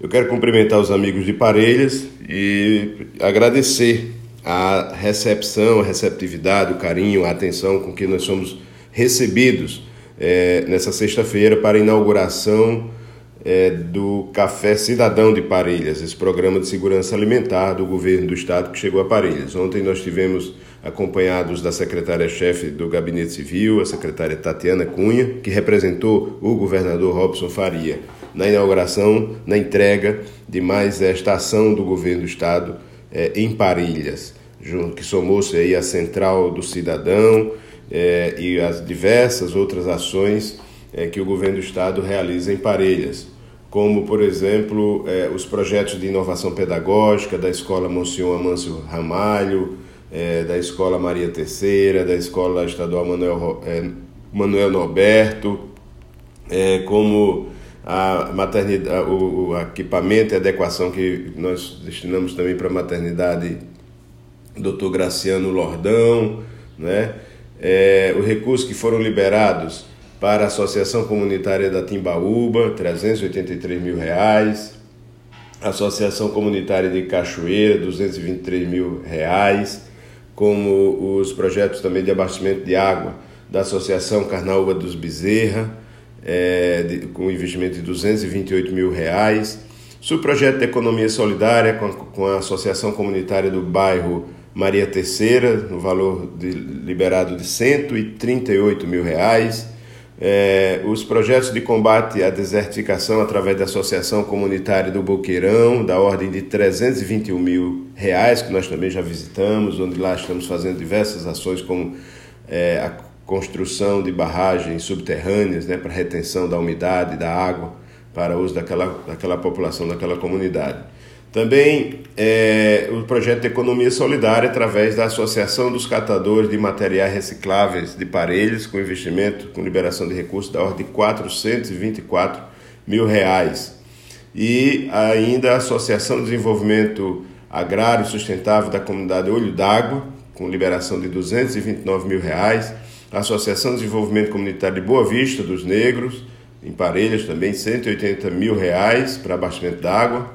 Eu quero cumprimentar os amigos de Parelhas e agradecer a recepção, a receptividade, o carinho, a atenção com que nós somos recebidos é, nessa sexta-feira para a inauguração é, do Café Cidadão de Parelhas, esse programa de segurança alimentar do governo do estado que chegou a Parelhas. Ontem nós tivemos acompanhados da secretária-chefe do Gabinete Civil, a secretária Tatiana Cunha, que representou o governador Robson Faria na inauguração, na entrega de mais esta ação do governo do Estado é, em Parilhas, que somou-se aí a Central do Cidadão é, e as diversas outras ações é, que o governo do Estado realiza em Parelhas, como, por exemplo, os projetos de inovação pedagógica da Escola Monsenhor Amâncio Ramalho, da Escola Maria Terceira, da Escola Estadual Manuel, Manuel Norberto, como a maternidade, o, equipamento e adequação que nós destinamos também para a maternidade Dr. Graciano Lordão, né? É, os recursos que foram liberados para a Associação Comunitária da Timbaúba, 383 mil reais, Associação Comunitária de Cachoeira, 223 mil reais, como os projetos também de abastecimento de água da Associação Carnaúba dos Bezerra, é, de, com investimento de 228 mil reais. Subprojeto de Economia Solidária com, com a Associação Comunitária do Bairro Maria Terceira, no valor de, liberado de 138 mil reais. É, os projetos de combate à desertificação através da Associação Comunitária do Boqueirão, da ordem de 321 mil reais, que nós também já visitamos, onde lá estamos fazendo diversas ações como é, a construção de barragens subterrâneas né, para retenção da umidade, da água, para uso daquela, daquela população, daquela comunidade. Também é, o projeto de economia solidária através da Associação dos Catadores de Materiais Recicláveis de Parelhos, com investimento, com liberação de recursos da ordem de 424 mil reais. E ainda a Associação de Desenvolvimento Agrário Sustentável da Comunidade Olho d'Água, com liberação de 229 mil reais a Associação de Desenvolvimento Comunitário de Boa Vista dos Negros, em Parelhas também, 180 mil reais para abastecimento d'água.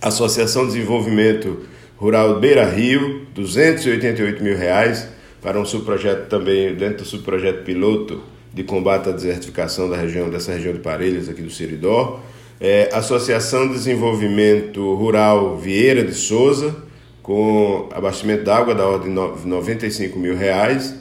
Associação de Desenvolvimento Rural Beira Rio, 288 mil reais para um subprojeto também, dentro do subprojeto piloto de combate à desertificação da região, dessa região de Parelhas, aqui do Siridó. É, Associação de Desenvolvimento Rural Vieira de Souza, com abastecimento d'água da ordem de 95 mil reais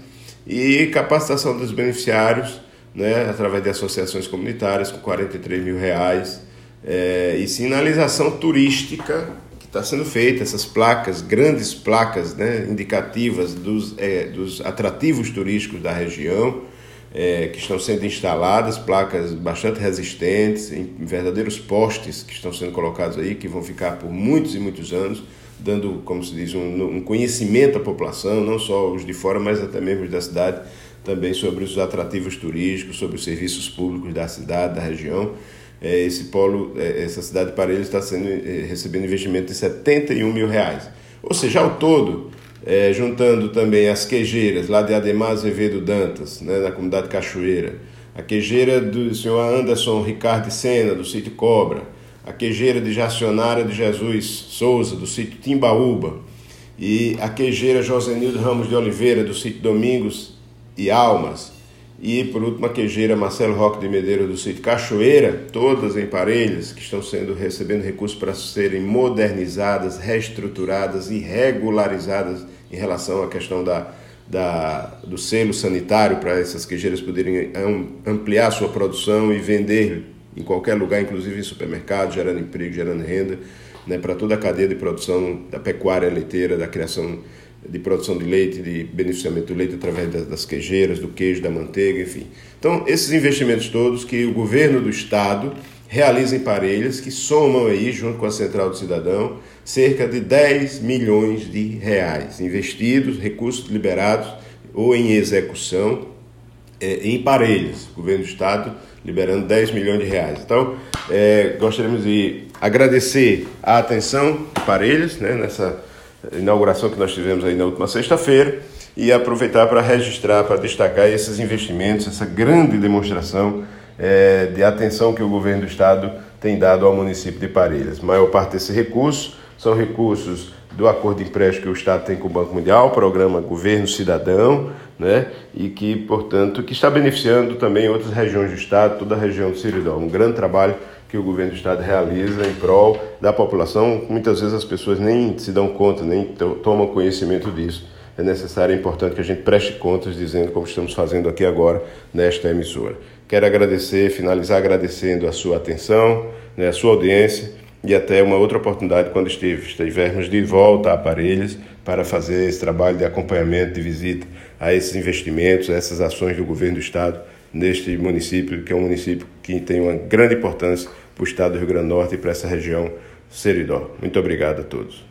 e capacitação dos beneficiários, né, através de associações comunitárias, com 43 mil reais, é, e sinalização turística que está sendo feita, essas placas, grandes placas né, indicativas dos, é, dos atrativos turísticos da região, é, que estão sendo instaladas, placas bastante resistentes, em verdadeiros postes que estão sendo colocados aí, que vão ficar por muitos e muitos anos dando, como se diz, um, um, conhecimento à população, não só os de fora, mas até mesmo os da cidade, também sobre os atrativos turísticos, sobre os serviços públicos da cidade, da região. É, esse polo, é, essa cidade de Parelhas está sendo, é, recebendo investimento de 71 mil reais. Ou seja, ao todo, é, juntando também as queijeiras lá de Ademar Azevedo Dantas, né, na comunidade Cachoeira, a queijeira do senhor Anderson Ricardo Sena, do sítio Cobra, a quejeira de Jacionária de Jesus Souza, do sítio Timbaúba, e a quejeira Josenildo Ramos de Oliveira, do sítio Domingos e Almas, e por último a quejeira Marcelo Roque de Medeiros, do sítio Cachoeira, todas em Parelhas, que estão sendo recebendo recursos para serem modernizadas, reestruturadas e regularizadas em relação à questão da, da, do selo sanitário para essas queijeiras poderem ampliar sua produção e vender em qualquer lugar, inclusive em supermercado, gerando emprego, gerando renda, né, para toda a cadeia de produção da pecuária leiteira, da criação de produção de leite, de beneficiamento do leite através das queijeiras, do queijo, da manteiga, enfim. Então, esses investimentos todos que o governo do estado realiza em Parelhas, que somam aí, junto com a Central do Cidadão, cerca de 10 milhões de reais investidos, recursos liberados ou em execução é, em Parelhas. O governo do estado liberando 10 milhões de reais. Então, é, gostaríamos de agradecer a atenção de Parelhas né, nessa inauguração que nós tivemos aí na última sexta-feira e aproveitar para registrar, para destacar esses investimentos, essa grande demonstração é, de atenção que o governo do Estado tem dado ao município de Parelhas. A maior parte desse recurso são recursos do acordo de empréstimo que o Estado tem com o Banco Mundial, o programa Governo Cidadão, né? e que, portanto, que está beneficiando também outras regiões do Estado, toda a região do Siridó. Um grande trabalho que o governo do Estado realiza em prol da população. Muitas vezes as pessoas nem se dão conta, nem tomam conhecimento disso. É necessário e importante que a gente preste contas dizendo como estamos fazendo aqui agora nesta emissora. Quero agradecer, finalizar agradecendo a sua atenção, né, a sua audiência e até uma outra oportunidade quando estivermos de volta a Aparelhos para fazer esse trabalho de acompanhamento, de visita a esses investimentos, a essas ações do governo do Estado neste município, que é um município que tem uma grande importância para o Estado do Rio Grande do Norte e para essa região Seridó. Muito obrigado a todos.